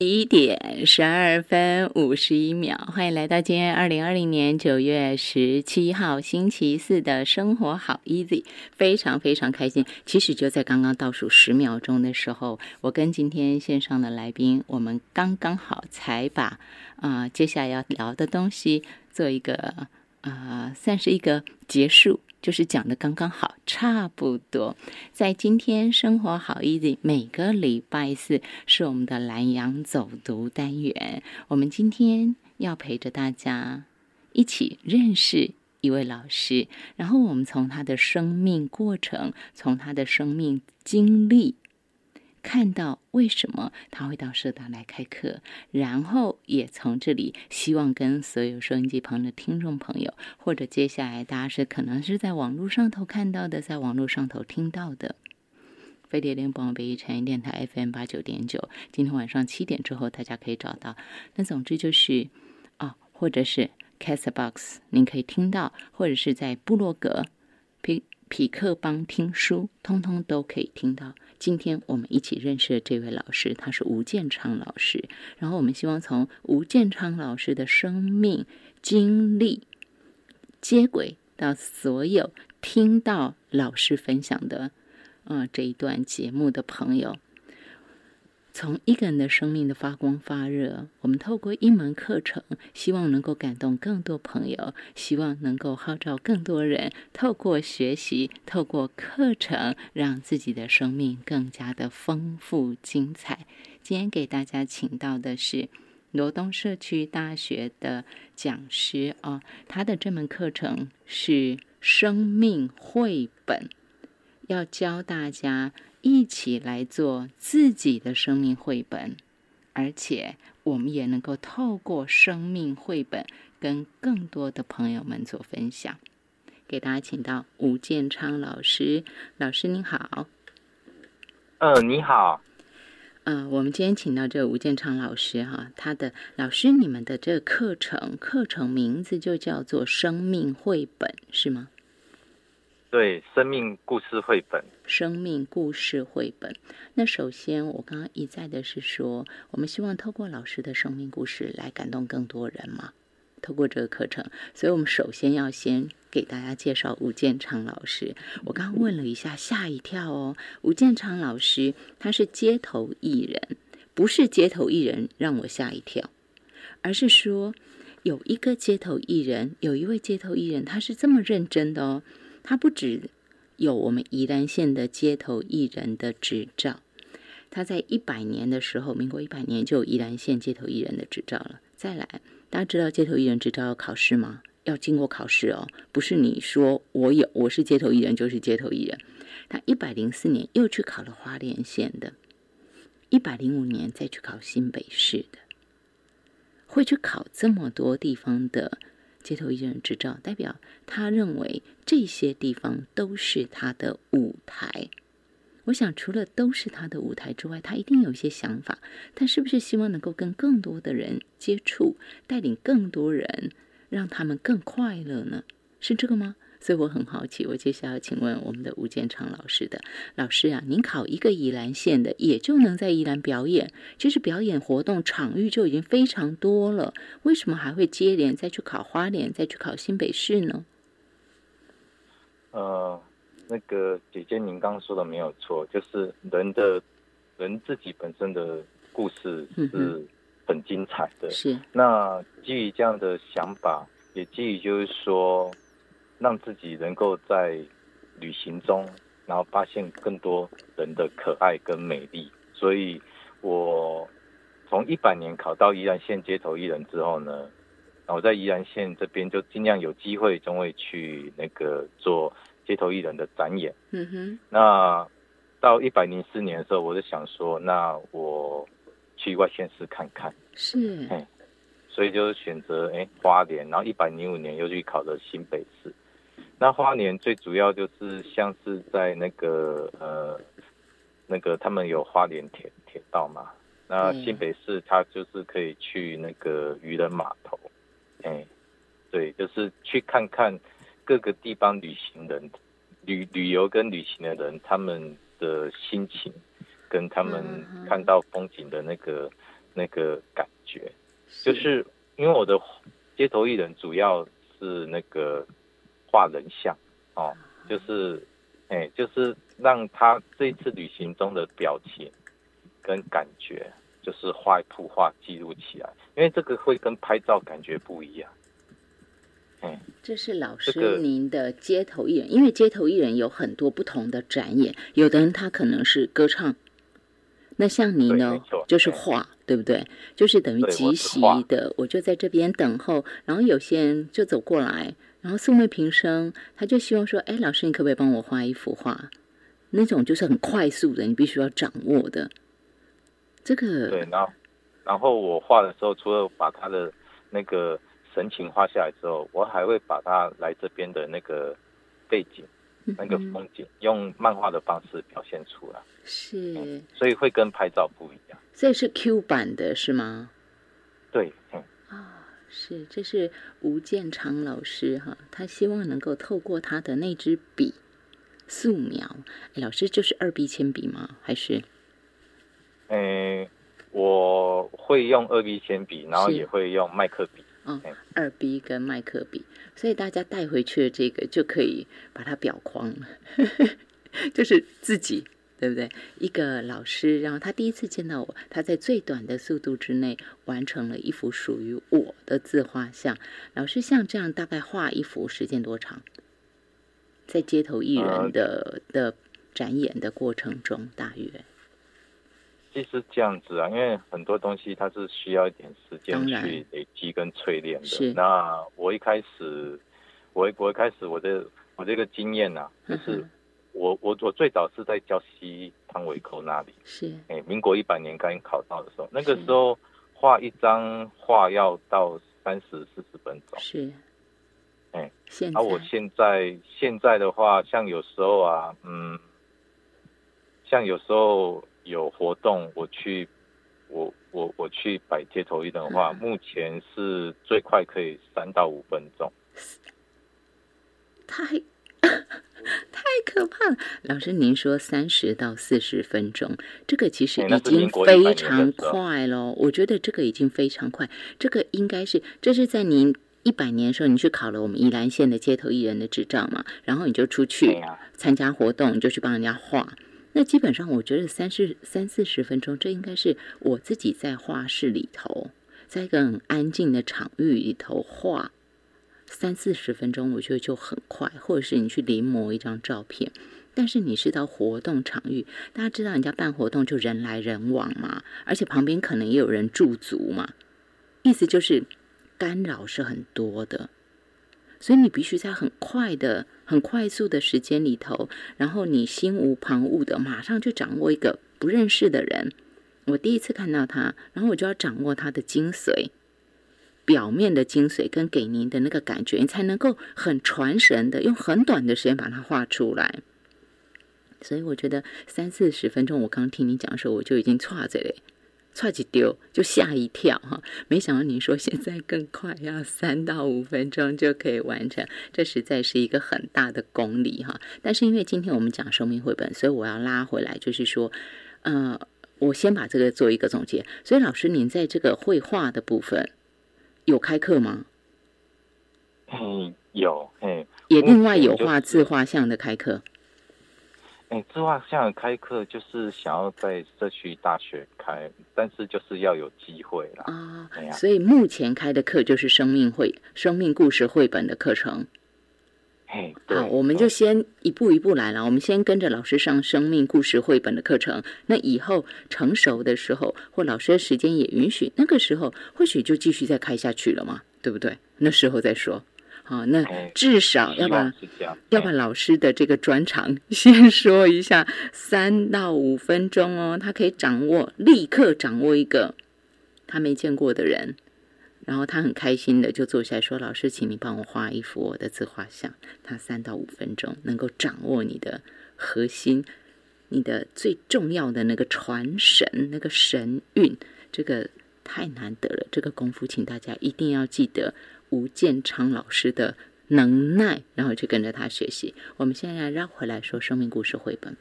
一点十二分五十一秒，欢迎来到今天二零二零年九月十七号星期四的生活好 easy，非常非常开心。其实就在刚刚倒数十秒钟的时候，我跟今天线上的来宾，我们刚刚好才把啊接下来要聊的东西做一个啊算是一个结束。就是讲的刚刚好，差不多。在今天生活好 easy，每个礼拜四是我们的蓝洋走读单元。我们今天要陪着大家一起认识一位老师，然后我们从他的生命过程，从他的生命经历。看到为什么他会到社大来开课，然后也从这里希望跟所有收音机旁的听众朋友，或者接下来大家是可能是在网络上头看到的，在网络上头听到的，飞碟联播北一产业电台 FM 八九点九，今天晚上七点之后大家可以找到。那总之就是啊，或者是 Castbox，您可以听到，或者是在部落格匹匹克邦听书，通通都可以听到。今天我们一起认识的这位老师，他是吴建昌老师。然后我们希望从吴建昌老师的生命经历接轨到所有听到老师分享的，呃，这一段节目的朋友。从一个人的生命的发光发热，我们透过一门课程，希望能够感动更多朋友，希望能够号召更多人透过学习，透过课程，让自己的生命更加的丰富精彩。今天给大家请到的是罗东社区大学的讲师啊，他的这门课程是生命绘本，要教大家。一起来做自己的生命绘本，而且我们也能够透过生命绘本跟更多的朋友们做分享。给大家请到吴建昌老师，老师您好。嗯，你好。嗯，我们今天请到这个吴建昌老师哈，他的老师，你们的这个课程课程名字就叫做生命绘本，是吗？对，生命故事绘本。生命故事绘本。那首先，我刚刚一再的是说，我们希望透过老师的生命故事来感动更多人嘛。透过这个课程，所以我们首先要先给大家介绍吴建昌老师。我刚刚问了一下，吓一跳哦。吴建昌老师他是街头艺人，不是街头艺人让我吓一跳，而是说有一个街头艺人，有一位街头艺人，他是这么认真的哦。他不止有我们宜兰县的街头艺人的执照，他在一百年的时候，民国一百年就有宜兰县街头艺人的执照了。再来，大家知道街头艺人执照要考试吗？要经过考试哦，不是你说我有我是街头艺人就是街头艺人。他一百零四年又去考了花莲县的，一百零五年再去考新北市的，会去考这么多地方的。街头艺人执照代表他认为这些地方都是他的舞台。我想除了都是他的舞台之外，他一定有一些想法。他是不是希望能够跟更多的人接触，带领更多人，让他们更快乐呢？是这个吗？所以我很好奇，我接下来请问我们的吴建昌老师的老师啊，您考一个宜兰县的，也就能在宜兰表演，其实表演活动场域就已经非常多了，为什么还会接连再去考花莲，再去考新北市呢？呃，那个姐姐，您刚刚说的没有错，就是人的人自己本身的故事是很精彩的。是。那基于这样的想法，也基于就是说。让自己能够在旅行中，然后发现更多人的可爱跟美丽。所以，我从一百年考到宜兰县街头艺人之后呢，然后在宜兰县这边就尽量有机会，总会去那个做街头艺人的展演。嗯哼。那到一百零四年的时候，我就想说，那我去外县市看看。是。哎，所以就选择哎花莲，然后一百零五年又去考了新北市。那花莲最主要就是像是在那个呃，那个他们有花莲铁铁道嘛。那新北市它就是可以去那个渔人码头，哎，对，就是去看看各个地方旅行人旅旅游跟旅行的人他们的心情，跟他们看到风景的那个那个感觉，就是因为我的街头艺人主要是那个画人像哦，就是哎，就是让他这一次旅行中的表情跟感觉，就是画一幅画记录起来，因为这个会跟拍照感觉不一样。哎，这是老师您的街头艺人，因为街头艺人有很多不同的展演，有的人他可能是歌唱，那像你呢，就是画，对不对？就是等于即席的，我就在这边等候，然后有些人就走过来，然后素昧平生，他就希望说，哎，老师你可不可以帮我画一幅画？那种就是很快速的，你必须要掌握的。这个对，然后然后我画的时候，除了把他的那个。神情画下来之后，我还会把他来这边的那个背景、那个风景，用漫画的方式表现出来。是，所以会跟拍照不一样。这是 Q 版的是吗？对，嗯。啊，是，这是吴建昌老师哈，他希望能够透过他的那支笔素描。老师就是二 B 铅笔吗？还是？嗯，我会用二 B 铅笔，然后也会用麦克笔。哦，二 B 跟麦克笔，所以大家带回去的这个就可以把它裱框了，就是自己，对不对？一个老师，然后他第一次见到我，他在最短的速度之内完成了一幅属于我的自画像。老师像这样大概画一幅时间多长？在街头艺人的的展演的过程中，大约。其实这样子啊，因为很多东西它是需要一点时间去累积跟淬炼的。那我一开始，我我一开始我的我这个经验呐，就是我我我最早是在教西汤尾口那里。是。哎，民国一百年刚考到的时候，那个时候画一张画要到三十四十分钟。是。哎。现。而我现在现在的话，像有时候啊，嗯，像有时候。有活动，我去，我我我去摆街头艺的话，目前是最快可以三到五分钟。太太可怕了，老师，您说三十到四十分钟，这个其实已经非常快了。我觉得这个已经非常快，这个应该是这是在您一百年的时候，你去考了我们宜兰县的街头艺人的执照嘛，然后你就出去参加活动，你就去帮人家画。那基本上，我觉得三四三四十分钟，这应该是我自己在画室里头，在一个很安静的场域里头画三四十分钟，我觉得就很快。或者是你去临摹一张照片，但是你是到活动场域，大家知道人家办活动就人来人往嘛，而且旁边可能也有人驻足嘛，意思就是干扰是很多的。所以你必须在很快的、很快速的时间里头，然后你心无旁骛的，马上就掌握一个不认识的人。我第一次看到他，然后我就要掌握他的精髓，表面的精髓跟给您的那个感觉，你才能够很传神的用很短的时间把它画出来。所以我觉得三四十分钟，我刚听你讲的时候，我就已经差着嘞。踹几丢就吓一跳哈，没想到您说现在更快，要三到五分钟就可以完成，这实在是一个很大的功力哈。但是因为今天我们讲生命绘本，所以我要拉回来，就是说，呃，我先把这个做一个总结。所以老师，您在这个绘画的部分有开课吗？嗯，有，嗯，也另外有画自画像的开课。哎，自画像开课就是想要在社区大学开，但是就是要有机会啦。啊，所以目前开的课就是生命会、生命故事绘本的课程。嘿，好，我们就先一步一步来了。我们先跟着老师上生命故事绘本的课程。那以后成熟的时候，或老师的时间也允许，那个时候或许就继续再开下去了嘛，对不对？那时候再说。好，那至少要把要把老师的这个专长 先说一下，三到五分钟哦，他可以掌握，立刻掌握一个他没见过的人，然后他很开心的就坐下来说：“老师，请你帮我画一幅我的自画像。”他三到五分钟能够掌握你的核心，你的最重要的那个传神那个神韵，这个太难得了，这个功夫，请大家一定要记得。吴建昌老师的能耐，然后去跟着他学习。我们现在绕回来说生命故事绘本。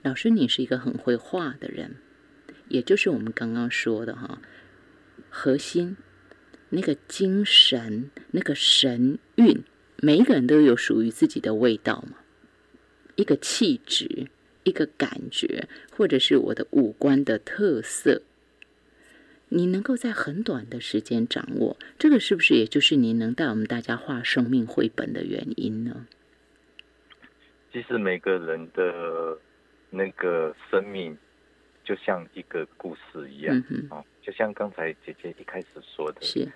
老师，你是一个很会画的人，也就是我们刚刚说的哈，核心、那个精神、那个神韵，每一个人都有属于自己的味道嘛，一个气质，一个感觉，或者是我的五官的特色。你能够在很短的时间掌握，这个是不是也就是你能带我们大家画生命绘本的原因呢？其实每个人的那个生命就像一个故事一样啊，就像刚才姐姐一开始说的，是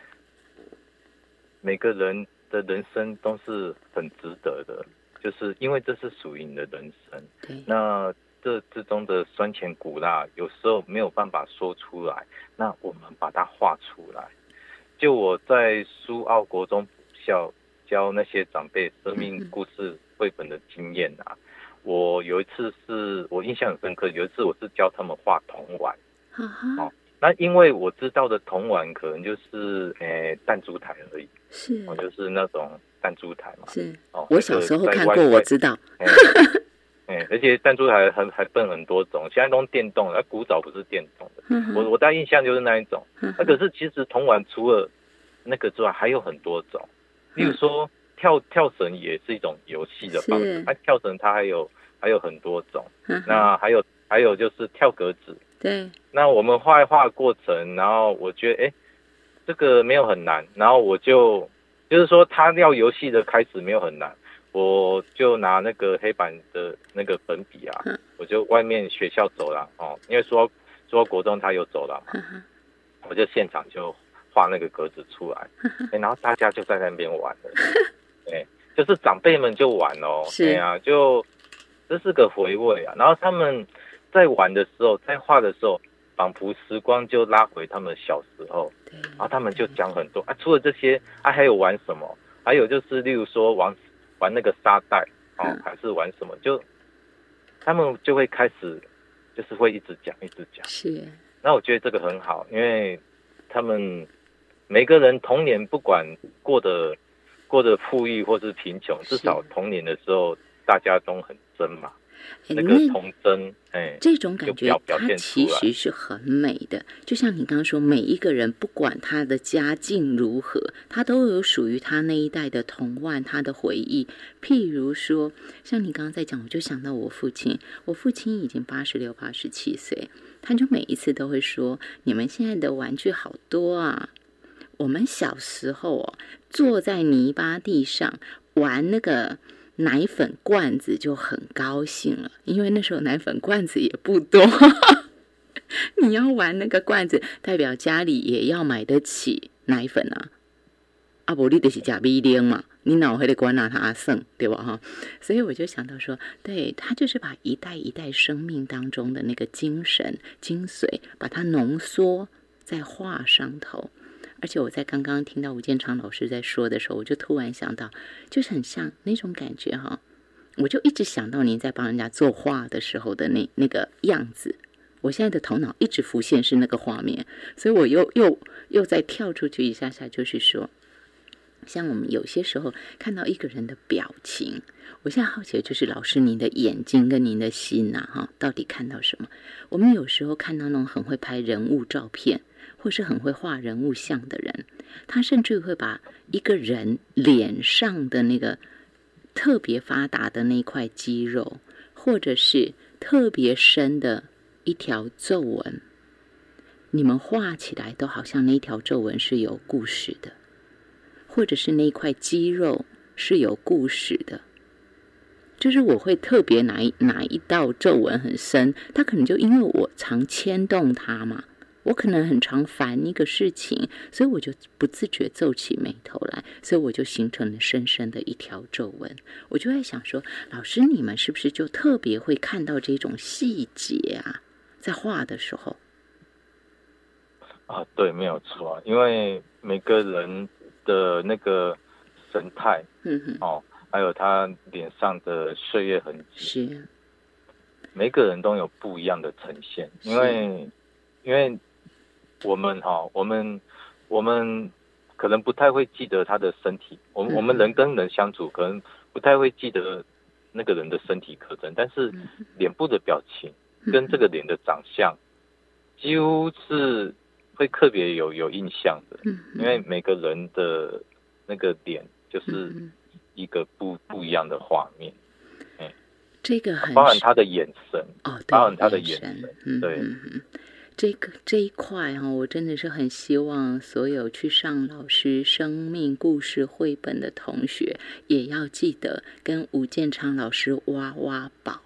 每个人的人生都是很值得的，就是因为这是属于你的人生。那。这之中的酸甜苦辣，有时候没有办法说出来，那我们把它画出来。就我在苏澳国中校教那些长辈生命故事绘本的经验啊，我有一次是我印象很深刻，有一次我是教他们画铜碗。哦，那因为我知道的铜碗可能就是诶弹珠台而已，是，哦，就是那种弹珠台嘛。是，哦，我小时候看过，我知道。哎，而且弹珠台还还分很多种，现在都电动，那古早不是电动的。我我大印象就是那一种。那可是其实铜碗除了那个之外，还有很多种。例如说跳跳绳也是一种游戏的方式，它跳绳它还有还有很多种。那还有还有就是跳格子。对。那我们画一画过程，然后我觉得哎，这个没有很难，然后我就就是说他要游戏的开始没有很难。我就拿那个黑板的那个粉笔啊，我就外面学校走廊哦，因为说说国中他有走廊嘛，我就现场就画那个格子出来，然后大家就在那边玩了，哎，就是长辈们就玩哦，对啊，就这是个回味啊。然后他们在玩的时候，在画的时候，仿佛时光就拉回他们小时候，然后他们就讲很多啊，除了这些啊，还有玩什么？还有就是例如说玩。玩那个沙袋哦，还是玩什么？就他们就会开始，就是会一直讲，一直讲。是。那我觉得这个很好，因为他们每个人童年不管过得过得富裕或是贫穷，至少童年的时候大家都很真嘛。那个童真，哎，这种感觉它其实是很美的。就像你刚刚说，每一个人不管他的家境如何，他都有属于他那一代的童玩，他的回忆。譬如说，像你刚刚在讲，我就想到我父亲。我父亲已经八十六、八十七岁，他就每一次都会说：“你们现在的玩具好多啊！我们小时候哦，坐在泥巴地上玩那个。”奶粉罐子就很高兴了，因为那时候奶粉罐子也不多。你要玩那个罐子，代表家里也要买得起奶粉啊。阿伯利的是假逼零嘛，你脑海的关拿他剩对吧？哈，所以我就想到说，对他就是把一代一代生命当中的那个精神精髓，把它浓缩在画上头。而且我在刚刚听到吴建昌老师在说的时候，我就突然想到，就是很像那种感觉哈。我就一直想到您在帮人家作画的时候的那那个样子。我现在的头脑一直浮现是那个画面，所以我又又又再跳出去一下下，就是说，像我们有些时候看到一个人的表情，我现在好奇的就是老师您的眼睛跟您的心呐哈，到底看到什么？我们有时候看到那种很会拍人物照片。或是很会画人物像的人，他甚至会把一个人脸上的那个特别发达的那块肌肉，或者是特别深的一条皱纹，你们画起来都好像那条皱纹是有故事的，或者是那块肌肉是有故事的。就是我会特别哪一哪一道皱纹很深，他可能就因为我常牵动他嘛。我可能很常烦一个事情，所以我就不自觉皱起眉头来，所以我就形成了深深的一条皱纹。我就在想说，老师你们是不是就特别会看到这种细节啊？在画的时候。啊，对，没有错，因为每个人的那个神态，嗯哼，哦，还有他脸上的岁月痕迹，是，每个人都有不一样的呈现，因为，因为。我们哈，我们我们可能不太会记得他的身体。我们我们人跟人相处，可能不太会记得那个人的身体特征，但是脸部的表情跟这个脸的长相，几乎是会特别有有印象的，嗯，因为每个人的那个脸就是嗯一个不不一样的画面，这个很包含他的眼神，包含他的眼眼神对这个这一块哈、我真的是很希望所有去上老师生命故事绘本的同学，也要记得跟吴建昌老师挖挖宝。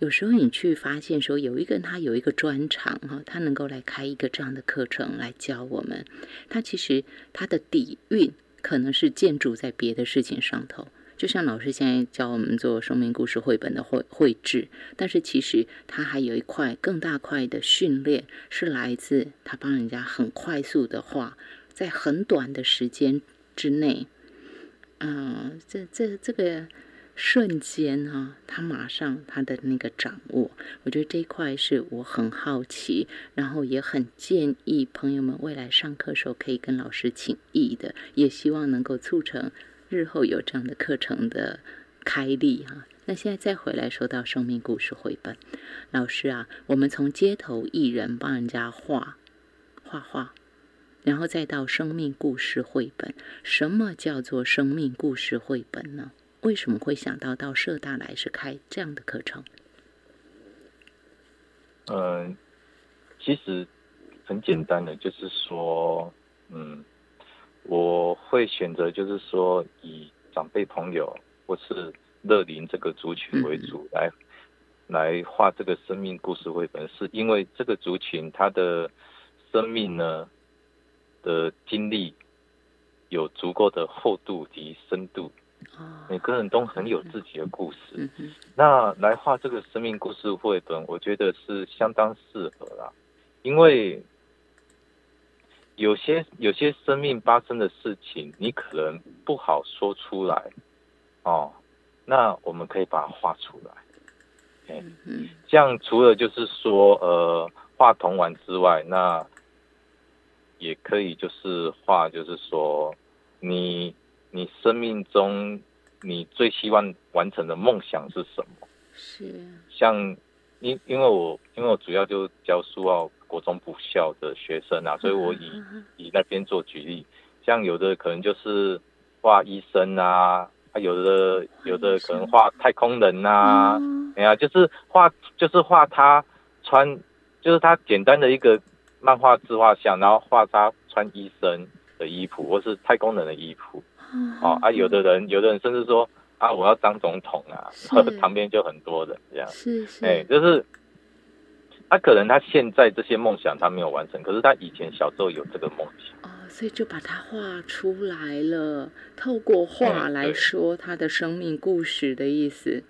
有时候你去发现说，有一个他有一个专长哈，他能够来开一个这样的课程来教我们，他其实他的底蕴可能是建筑在别的事情上头。就像老师现在教我们做生命故事绘本的绘绘制，但是其实他还有一块更大块的训练，是来自他帮人家很快速的画，在很短的时间之内，嗯、这这这个瞬间啊，他马上他的那个掌握，我觉得这一块是我很好奇，然后也很建议朋友们未来上课时候可以跟老师请益的，也希望能够促成日后有这样的课程的开立哈、那现在再回来说到生命故事绘本，老师啊，我们从街头艺人帮人家画画画，然后再到生命故事绘本，什么叫做生命故事绘本呢？为什么会想到到社大来是开这样的课程？嗯，其实很简单的，就是说，嗯，我会选择就是说以长辈朋友或是乐龄这个族群为主来、来画这个生命故事绘本，是因为这个族群他的生命呢的经历有足够的厚度及深度，哦，每个人都很有自己的故事。那来画这个生命故事绘本，我觉得是相当适合啦，因为有些有些生命发生的事情，你可能不好说出来，哦，那我们可以把它画出来。嗯哼，这样除了就是说呃画童玩之外，那也可以就是画，就是说你你生命中你最希望完成的梦想是什么？是，像因因为我因为我主要就教书要国中补校的学生啊，所以我以以那边做举例，像有的可能就是画医生啊，啊有的有的可能画太空人啊，哦哎呀，就是画就是画他穿，就是他简单的一个漫画自画像，然后画他穿医生的衣服或是太空人的衣服，哦啊，有的人有的人甚至说啊我要当总统啊，旁边就很多人这样。是是，哎、就是他可能他现在这些梦想他没有完成，可是他以前小时候有这个梦想。哦，所以就把它画出来了，透过画来说他的生命故事的意思。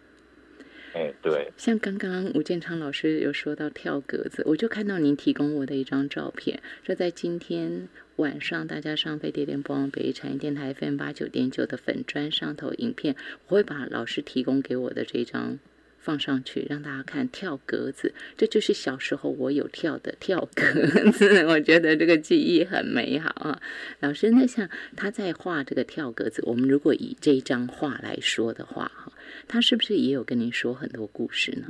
哎、对，像刚刚吴建昌老师有说到跳格子，我就看到您提供我的一张照片，这在今天晚上大家上飞碟联播网北产业电台 FM 八九点九的粉砖上头影片，我会把老师提供给我的这张放上去，让大家看跳格子，这就是小时候我有跳的跳格子，我觉得这个记忆很美好啊。老师，那像他在画这个跳格子，我们如果以这一张画来说的话，哈，他是不是也有跟您说很多故事呢？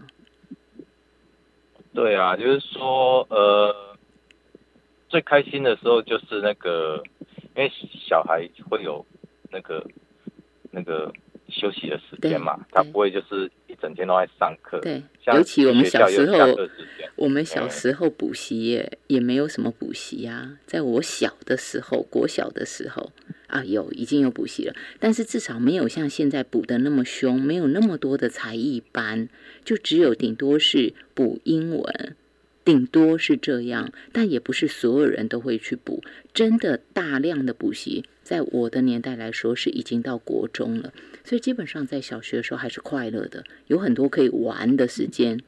对啊，就是说，呃，最开心的时候就是那个，因为小孩会有那个那个休息的时间嘛他不会就是一整天都在上课。对，尤其我们小时候我们小哎时候补习也也没有什么补习啊。在我小的时候，国小的时候啊，有已经有补习了，但是至少没有像现在补的那么凶，没有那么多的才艺班，就只有顶多是补英文。顶多是这样，但也不是所有人都会去补。真的大量的补习，在我的年代来说是已经到国中了，所以基本上在小学的时候还是快乐的，有很多可以玩的时间。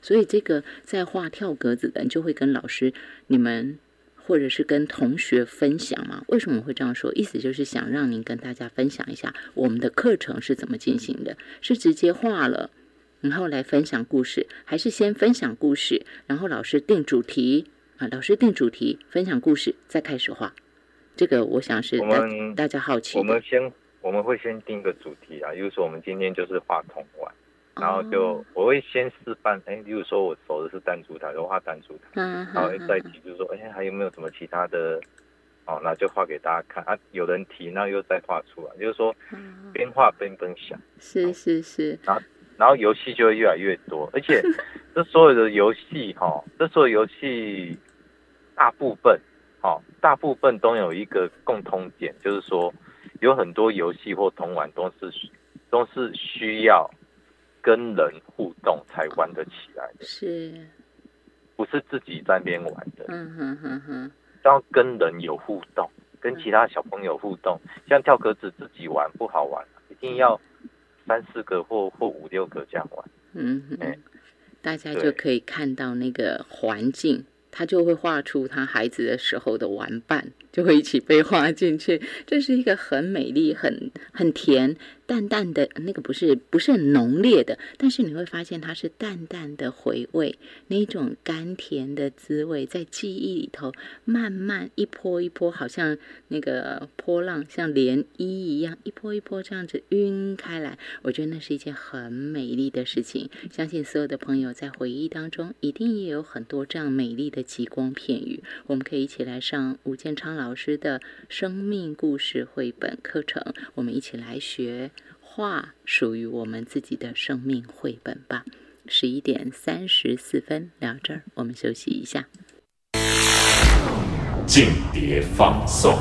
所以这个在画跳格子的人就会跟老师你们或者是跟同学分享嘛？为什么会这样说？意思就是想让您跟大家分享一下我们的课程是怎么进行的，是直接画了。然后来分享故事，还是先分享故事，然后老师定主题啊，老师定主题，分享故事，再开始画。这个我想是我大们大家好奇我们先我们会先定个主题啊，比如说我们今天就是画童玩，然后就我会先示范，哎，例如说我手的是弹珠台，我画弹珠台，嗯，然后再提，就是说，哎，还有没有什么其他的？哦，那就画给大家看啊。有人提，那又再画出来，就是说边画边分享。是是是。然后然后游戏就会越来越多，而且 这所有的游戏哈，这所有游戏大部分，哦，大部分都有一个共通点，就是说有很多游戏或同玩都是都是需要跟人互动才玩得起来的，是，不是自己在边玩的。嗯哼哼哼。要跟人有互动，跟其他小朋友互动，像跳格子自己玩不好玩，一定要三四个或或五六个这样玩。嗯，大家就可以看到那个环境，他就会画出他孩子的时候的玩伴，就会一起被画进去。这是一个很美丽、很很甜。淡淡的那个不是不是很浓烈的，但是你会发现它是淡淡的回味，那种甘甜的滋味在记忆里头慢慢一波一波，好像那个波浪像涟漪一样，一波一波这样子晕开来。我觉得那是一件很美丽的事情。相信所有的朋友在回忆当中，一定也有很多这样美丽的极光片语。我们可以一起来上吴建昌老老师的生命故事绘本课程，我们一起来学。画属于我们自己的生命绘本吧。十一点三十四分，聊这儿，我们休息一下。静碟放送。